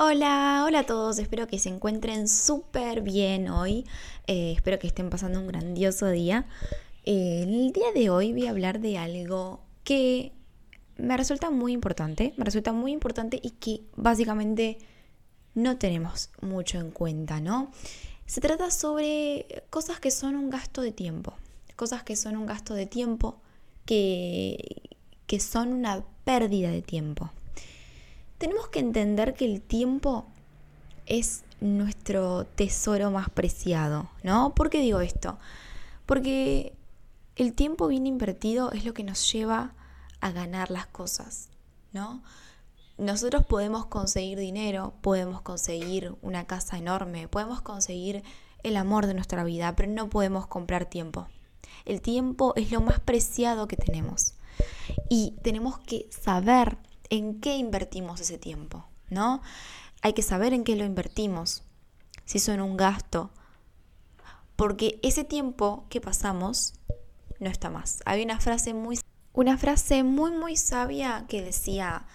Hola, hola a todos, espero que se encuentren súper bien hoy, eh, espero que estén pasando un grandioso día. El día de hoy voy a hablar de algo que me resulta muy importante, me resulta muy importante y que básicamente no tenemos mucho en cuenta, ¿no? Se trata sobre cosas que son un gasto de tiempo, cosas que son un gasto de tiempo, que, que son una pérdida de tiempo tenemos que entender que el tiempo es nuestro tesoro más preciado, ¿no? ¿Por qué digo esto? Porque el tiempo bien invertido es lo que nos lleva a ganar las cosas, ¿no? Nosotros podemos conseguir dinero, podemos conseguir una casa enorme, podemos conseguir el amor de nuestra vida, pero no podemos comprar tiempo. El tiempo es lo más preciado que tenemos. Y tenemos que saber en qué invertimos ese tiempo, ¿no? Hay que saber en qué lo invertimos, si son un gasto, porque ese tiempo que pasamos no está más. Hay una frase muy, una frase muy, muy sabia que decía,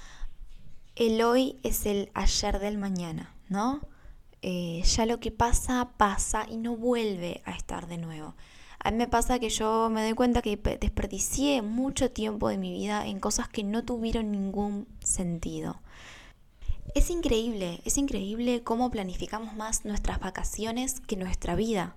el hoy es el ayer del mañana, ¿no? Eh, ya lo que pasa, pasa y no vuelve a estar de nuevo. A mí me pasa que yo me doy cuenta que desperdicié mucho tiempo de mi vida en cosas que no tuvieron ningún sentido. Es increíble, es increíble cómo planificamos más nuestras vacaciones que nuestra vida.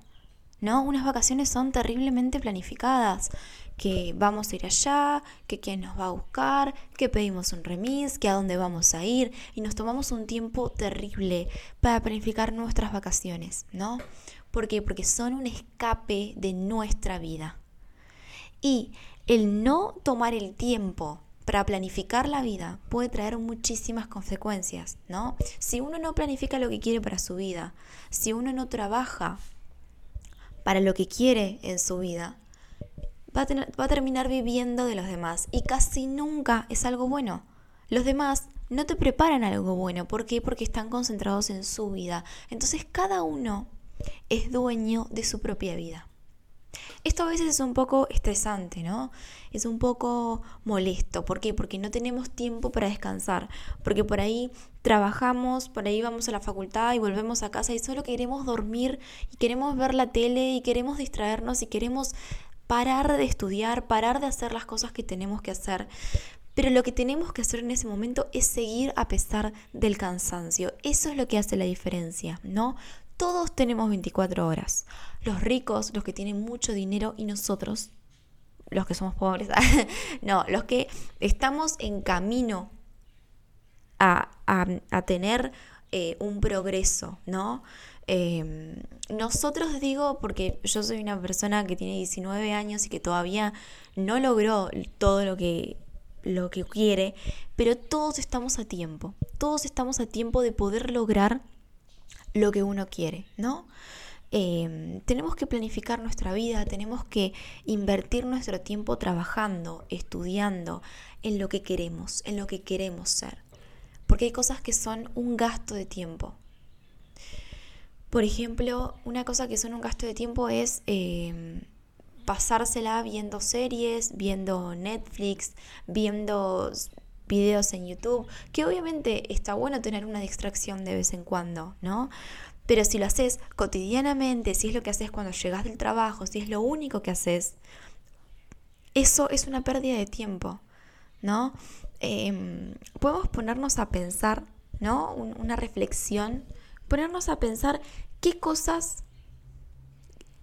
¿No? Unas vacaciones son terriblemente planificadas, que vamos a ir allá, que quién nos va a buscar, que pedimos un remis, que a dónde vamos a ir y nos tomamos un tiempo terrible para planificar nuestras vacaciones, ¿no? ¿Por qué? Porque son un escape de nuestra vida. Y el no tomar el tiempo para planificar la vida puede traer muchísimas consecuencias, ¿no? Si uno no planifica lo que quiere para su vida, si uno no trabaja para lo que quiere en su vida, va a, va a terminar viviendo de los demás y casi nunca es algo bueno. Los demás no te preparan algo bueno. ¿Por qué? Porque están concentrados en su vida. Entonces cada uno es dueño de su propia vida. Esto a veces es un poco estresante, ¿no? Es un poco molesto. ¿Por qué? Porque no tenemos tiempo para descansar. Porque por ahí trabajamos, por ahí vamos a la facultad y volvemos a casa y solo queremos dormir y queremos ver la tele y queremos distraernos y queremos parar de estudiar, parar de hacer las cosas que tenemos que hacer. Pero lo que tenemos que hacer en ese momento es seguir a pesar del cansancio. Eso es lo que hace la diferencia, ¿no? Todos tenemos 24 horas. Los ricos, los que tienen mucho dinero y nosotros, los que somos pobres. no, los que estamos en camino a, tener eh, un progreso, ¿no? Em, nosotros digo, porque yo soy una persona que tiene 19 años y que todavía no logró todo lo que, lo que quiere, pero todos estamos a tiempo, todos estamos a tiempo de poder lograr lo que uno quiere, ¿no? Em, tenemos que planificar nuestra vida, tenemos que invertir nuestro tiempo trabajando, estudiando en lo que queremos, en lo que queremos ser. Porque hay cosas que son un gasto de tiempo. Por ejemplo, una cosa que son un gasto de tiempo es em, pasársela viendo series, viendo Netflix, viendo videos en YouTube, que obviamente está bueno tener una distracción de vez en cuando, ¿no? Pero si lo haces cotidianamente, si es lo que haces cuando llegas del trabajo, si es lo único que haces, eso es una pérdida de tiempo, ¿no? Em, podemos ponernos a pensar, ¿no? una reflexión, ponernos a pensar qué cosas,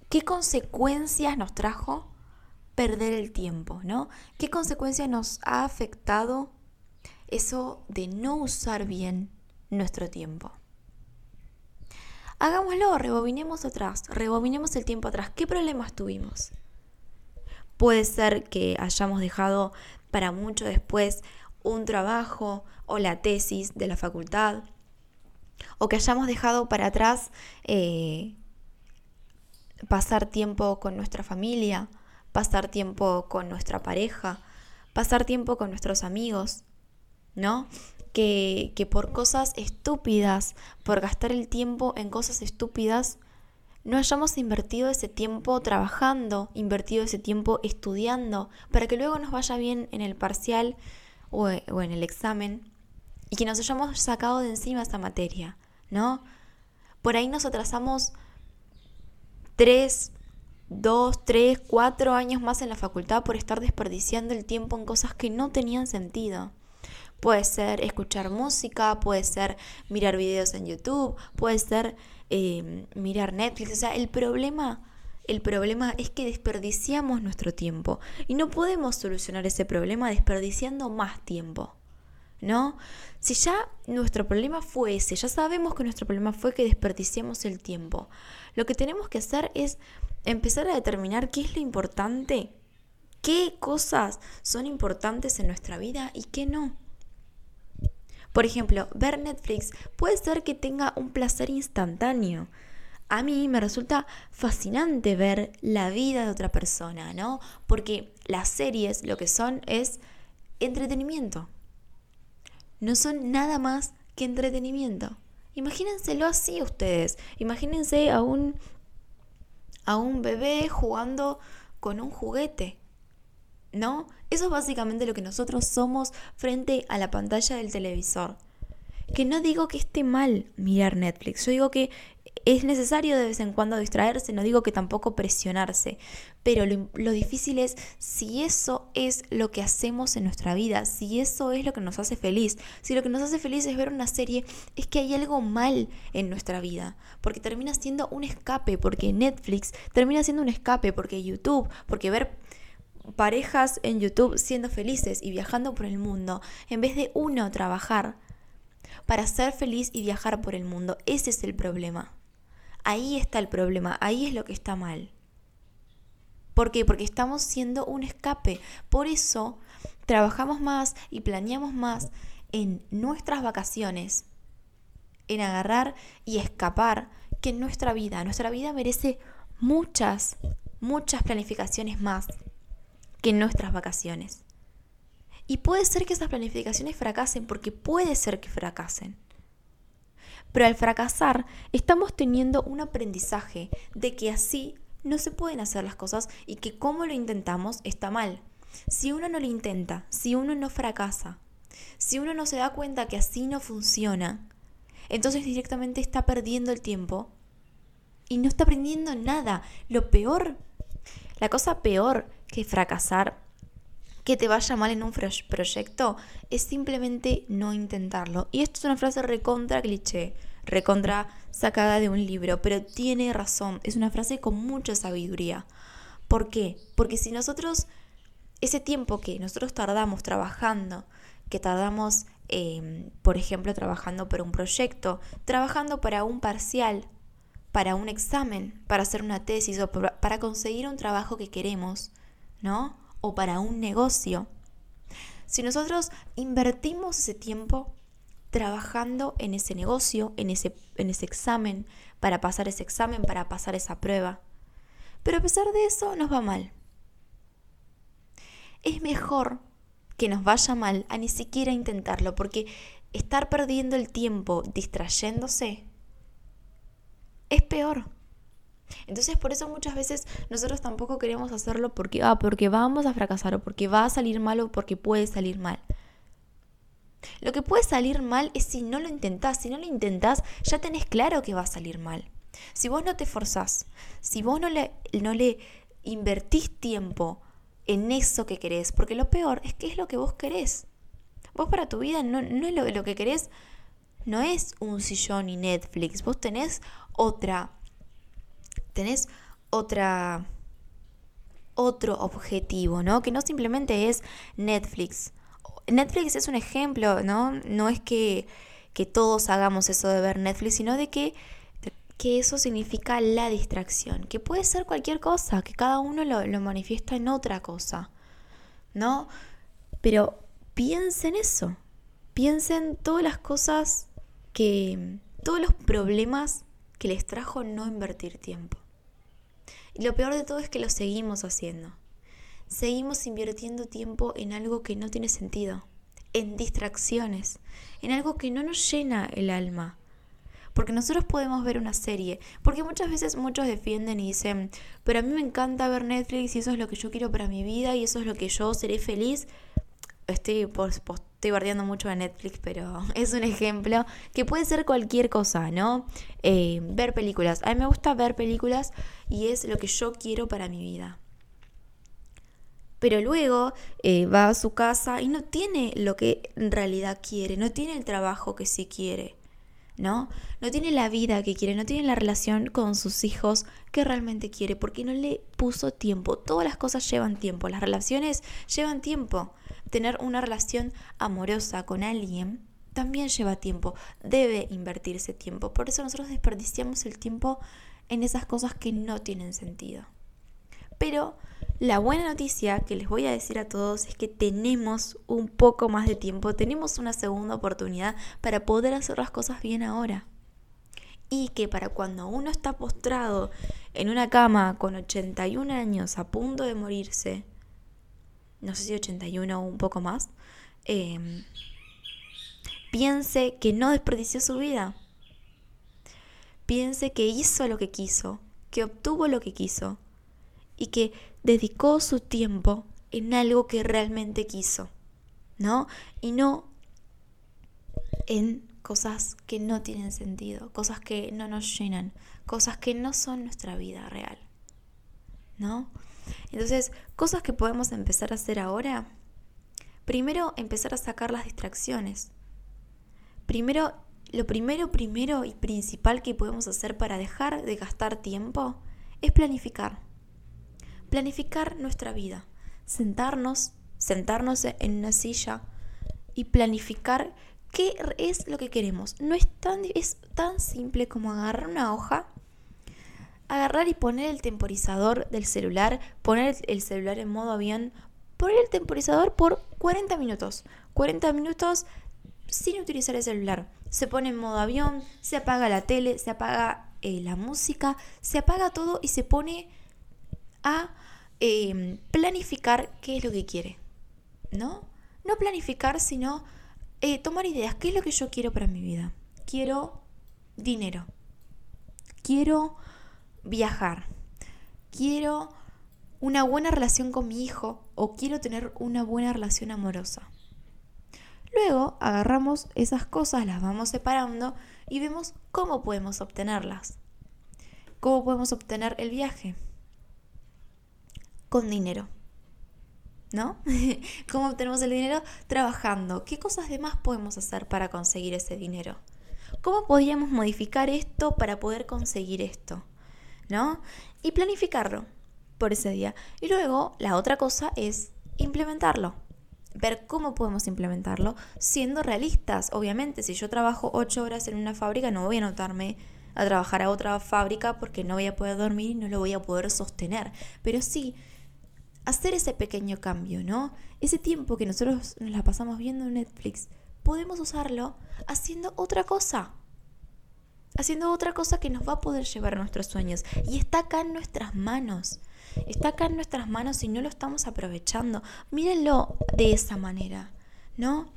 qué consecuencias nos trajo perder el tiempo, ¿no? ¿Qué consecuencias nos ha afectado eso de no usar bien nuestro tiempo. Hagámoslo, rebobinemos atrás, rebobinemos el tiempo atrás. ¿Qué problemas tuvimos? Puede ser que hayamos dejado para mucho después un trabajo o la tesis de la facultad, o que hayamos dejado para atrás eh, pasar tiempo con nuestra familia, pasar tiempo con nuestra pareja, pasar tiempo con nuestros amigos. ¿No? Que, que por cosas estúpidas, por gastar el tiempo en cosas estúpidas, no hayamos invertido ese tiempo trabajando, invertido ese tiempo estudiando, para que luego nos vaya bien en el parcial o, en el examen y que nos hayamos sacado de encima esa materia, ¿no? Por ahí nos atrasamos tres, dos, tres, cuatro años más en la facultad por estar desperdiciando el tiempo en cosas que no tenían sentido. Puede ser escuchar música, puede ser mirar videos en YouTube, puede ser eh, mirar Netflix. O sea, el problema, el problema es que desperdiciamos nuestro tiempo y no podemos solucionar ese problema desperdiciando más tiempo. ¿No? Si ya nuestro problema fue ese, ya sabemos que nuestro problema fue que desperdiciamos el tiempo, lo que tenemos que hacer es empezar a determinar qué es lo importante, qué cosas son importantes en nuestra vida y qué no. Por ejemplo, ver Netflix puede ser que tenga un placer instantáneo. A mí me resulta fascinante ver la vida de otra persona, ¿no? Porque las series lo que son es entretenimiento. No son nada más que entretenimiento. Imagínenselo así ustedes. Imagínense a un, a un bebé jugando con un juguete. ¿No? Eso es básicamente lo que nosotros somos frente a la pantalla del televisor. Que no digo que esté mal mirar Netflix, yo digo que es necesario de vez en cuando distraerse, no digo que tampoco presionarse, pero lo, difícil es si eso es lo que hacemos en nuestra vida, si eso es lo que nos hace feliz, si lo que nos hace feliz es ver una serie, es que hay algo mal en nuestra vida, porque termina siendo un escape, porque Netflix termina siendo un escape, porque YouTube, porque ver parejas en YouTube siendo felices y viajando por el mundo, en vez de uno trabajar para ser feliz y viajar por el mundo. Ese es el problema. Ahí está el problema, ahí es lo que está mal. ¿Por qué? Porque estamos siendo un escape. Por eso trabajamos más y planeamos más en nuestras vacaciones, en agarrar y escapar, que en nuestra vida. Nuestra vida merece muchas, muchas planificaciones más que nuestras vacaciones. Y puede ser que esas planificaciones fracasen porque puede ser que fracasen. Pero al fracasar estamos teniendo un aprendizaje de que así no se pueden hacer las cosas y que como lo intentamos está mal. Si uno no lo intenta, si uno no fracasa, si uno no se da cuenta que así no funciona, entonces directamente está perdiendo el tiempo y no está aprendiendo nada. Lo peor, la cosa peor que fracasar, que te vaya mal en un proyecto, es simplemente no intentarlo. Y esto es una frase recontra cliché, recontra sacada de un libro, pero tiene razón, es una frase con mucha sabiduría. ¿Por qué? Porque si nosotros, ese tiempo que nosotros tardamos trabajando, que tardamos, em, por ejemplo, trabajando por un proyecto, trabajando para un parcial, para un examen, para hacer una tesis o para conseguir un trabajo que queremos, O para un negocio. Si nosotros invertimos ese tiempo trabajando en ese negocio, en ese, en ese examen, para pasar ese examen, para pasar esa prueba, pero a pesar de eso nos va mal. Es mejor que nos vaya mal a ni siquiera intentarlo, porque estar perdiendo el tiempo distrayéndose es peor. Entonces por eso muchas veces nosotros tampoco queremos hacerlo porque, ah, porque vamos a fracasar o porque va a salir mal o porque puede salir mal. Lo que puede salir mal es si no lo intentás. Si no lo intentás, ya tenés claro que va a salir mal. Si vos no te forzás, si vos no le, no le invertís tiempo en eso que querés, porque lo peor es que es lo que vos querés. Vos para tu vida no, no es lo, lo que querés, no es un sillón y Netflix. Vos tenés otra tenés otra otro objetivo, ¿no? Que no simplemente es Netflix. Netflix es un ejemplo, ¿no? No es que, que todos hagamos eso de ver Netflix, sino de que, que eso significa la distracción, que puede ser cualquier cosa, que cada uno lo, lo manifiesta en otra cosa, ¿no? Pero piensen eso, piensen todas las cosas que, todos los problemas que les trajo no invertir tiempo. Y lo peor de todo es que lo seguimos haciendo. Seguimos invirtiendo tiempo en algo que no tiene sentido, en distracciones, en algo que no nos llena el alma. Porque nosotros podemos ver una serie, porque muchas veces muchos defienden y dicen, pero a mí me encanta ver Netflix y eso es lo que yo quiero para mi vida y eso es lo que yo seré feliz. Estoy, estoy bardeando mucho de Netflix, pero es un ejemplo que puede ser cualquier cosa, ¿no? Eh, ver películas. A mí me gusta ver películas y es lo que yo quiero para mi vida. Pero luego eh, va a su casa y no tiene lo que en realidad quiere, no tiene el trabajo que sí quiere. ¿No? No tiene la vida que quiere, no tiene la relación con sus hijos que realmente quiere, porque no le puso tiempo. Todas las cosas llevan tiempo, las relaciones llevan tiempo. Tener una relación amorosa con alguien también lleva tiempo, debe invertirse tiempo. Por eso nosotros desperdiciamos el tiempo en esas cosas que no tienen sentido. Pero la buena noticia que les voy a decir a todos es que tenemos un poco más de tiempo, tenemos una segunda oportunidad para poder hacer las cosas bien ahora. Y que para cuando uno está postrado en una cama con 81 años a punto de morirse, no sé si 81 o un poco más, em, piense que no desperdició su vida. Piense que hizo lo que quiso, que obtuvo lo que quiso y que dedicó su tiempo en algo que realmente quiso, ¿no? Y no en cosas que no tienen sentido, cosas que no nos llenan, cosas que no son nuestra vida real, ¿no? Entonces, cosas que podemos empezar a hacer ahora. Primero, empezar a sacar las distracciones. Primero, lo primero, primero y principal que podemos hacer para dejar de gastar tiempo es planificar planificar nuestra vida, sentarnos, sentarnos en una silla y planificar qué es lo que queremos. No es tan, es tan simple como agarrar una hoja, agarrar y poner el temporizador del celular, poner el celular en modo avión, poner el temporizador por 40 minutos. 40 minutos sin utilizar el celular. Se pone en modo avión, se apaga la tele, se apaga eh, la música, se apaga todo y se pone a em, planificar qué es lo que quiere, ¿no? No planificar, sino eh, tomar ideas. ¿Qué es lo que yo quiero para mi vida? Quiero dinero. Quiero viajar. Quiero una buena relación con mi hijo o quiero tener una buena relación amorosa. Luego agarramos esas cosas, las vamos separando y vemos cómo podemos obtenerlas. ¿Cómo podemos obtener el viaje? Con dinero. ¿No? ¿Cómo obtenemos el dinero? Trabajando. ¿Qué cosas de más podemos hacer para conseguir ese dinero? ¿Cómo podríamos modificar esto para poder conseguir esto? ¿No? Y planificarlo por ese día. Y luego la otra cosa es implementarlo. Ver cómo podemos implementarlo siendo realistas. Obviamente, si yo trabajo ocho horas en una fábrica, no voy a anotarme a trabajar a otra fábrica porque no voy a poder dormir y no lo voy a poder sostener. Pero sí, hacer ese pequeño cambio, ¿no? Ese tiempo que nosotros nos la pasamos viendo en Netflix, podemos usarlo haciendo otra cosa. Haciendo otra cosa que nos va a poder llevar a nuestros sueños. Y está acá en nuestras manos. Está acá en nuestras manos y no lo estamos aprovechando. Mírenlo de esa manera, ¿no?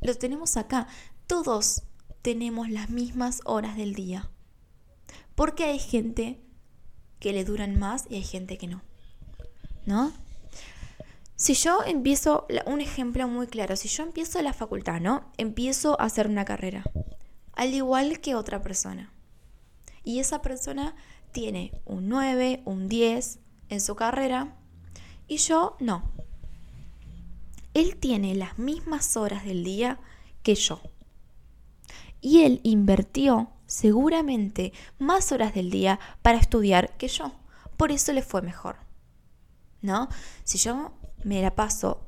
Lo tenemos acá. Todos tenemos las mismas horas del día. Porque hay gente que le duran más y hay gente que no. Si yo empiezo, un ejemplo muy claro, si yo empiezo la facultad, ¿no? Empiezo a hacer una carrera, al igual que otra persona. Y esa persona tiene un 9, un 10 en su carrera y yo no. Él tiene las mismas horas del día que yo. Y él invirtió seguramente más horas del día para estudiar que yo. Por eso le fue mejor. ¿No? Si yo me la paso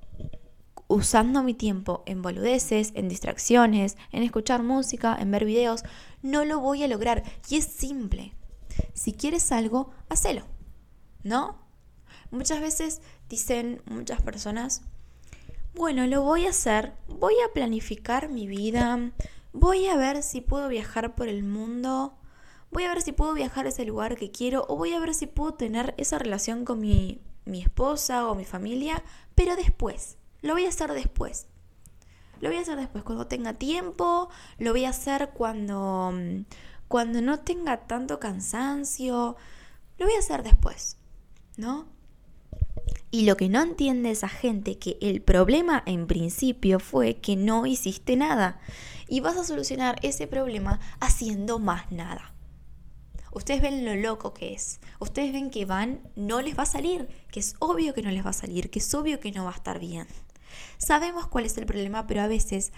usando mi tiempo en boludeces, en distracciones, en escuchar música, en ver videos, no lo voy a lograr. Y es simple. Si quieres algo, hacelo, ¿no? Muchas veces dicen muchas personas, bueno, lo voy a hacer, voy a planificar mi vida, voy a ver si puedo viajar por el mundo, voy a ver si puedo viajar a ese lugar que quiero o voy a ver si puedo tener esa relación con mi mi esposa o mi familia, pero después, lo voy a hacer después. Lo voy a hacer después, cuando tenga tiempo, lo voy a hacer cuando, mm, cuando no tenga tanto cansancio, lo voy a hacer después, ¿no? Y lo que no entiende esa gente que el problema en principio fue que no hiciste nada. Y vas a solucionar ese problema haciendo más nada. Ustedes ven lo loco que es. Ustedes ven que van, no les va a salir, que es obvio que no les va a salir, que es obvio que no va a estar bien. Sabemos cuál es el problema, pero a veces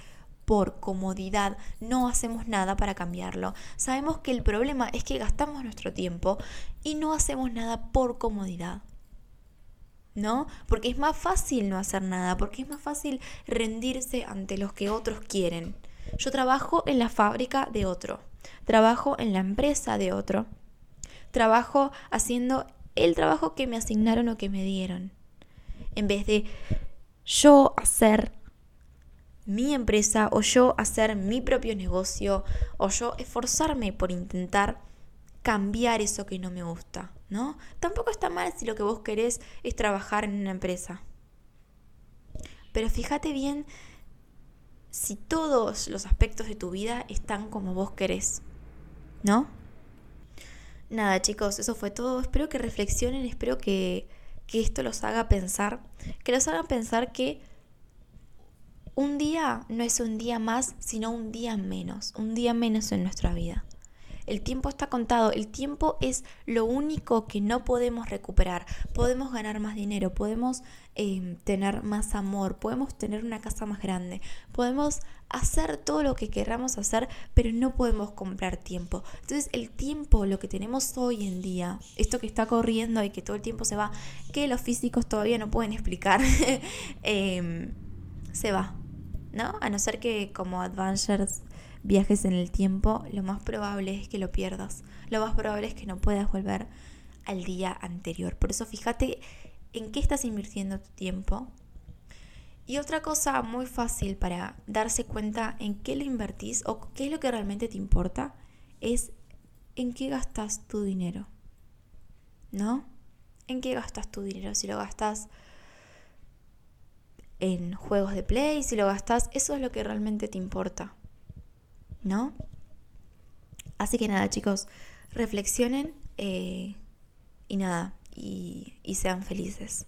por comodidad no hacemos nada para cambiarlo. Sabemos que el problema es que gastamos nuestro tiempo y no hacemos nada por comodidad. ¿no? Porque es más fácil no hacer nada, porque es más fácil rendirse ante los que otros quieren. Yo trabajo en la fábrica de otro, trabajo en la empresa de otro, trabajo haciendo el trabajo que me asignaron o que me dieron. En vez de yo hacer mi empresa o yo hacer mi propio negocio o yo esforzarme por intentar cambiar eso que no me gusta, ¿no? Tampoco está mal si lo que vos querés es trabajar en una empresa. Pero fíjate bien si todos los aspectos de tu vida están como vos querés, ¿no? Nada, chicos, eso fue todo. Espero que reflexionen, espero que, que esto los haga pensar, que los haga pensar que un día no es un día más, sino un día menos, un día menos en nuestra vida. El tiempo está contado, el tiempo es lo único que no podemos recuperar. Podemos ganar más dinero, podemos em, tener más amor, podemos tener una casa más grande, podemos hacer todo lo que queramos hacer, pero no podemos comprar tiempo. Entonces el tiempo, lo que tenemos hoy en día, esto que está corriendo y que todo el tiempo se va, que los físicos todavía no pueden explicar, em, se va. ¿No? A no ser que como Adventures viajes en el tiempo, lo más probable es que lo pierdas. Lo más probable es que no puedas volver al día anterior. Por eso fíjate en qué estás invirtiendo tu tiempo. Y otra cosa muy fácil para darse cuenta en qué lo invertís o qué es lo que realmente te importa es en qué gastas tu dinero. ¿No? ¿En qué gastas tu dinero? Si lo gastas en juegos de play, si lo gastas, eso es lo que realmente te importa. ¿No? Así que nada, chicos, reflexionen eh, y nada, y sean felices.